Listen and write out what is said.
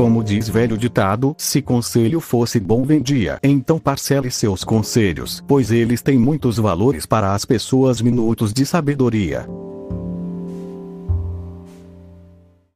Como diz velho ditado, se conselho fosse bom vendia, então parcele seus conselhos, pois eles têm muitos valores para as pessoas minutos de sabedoria.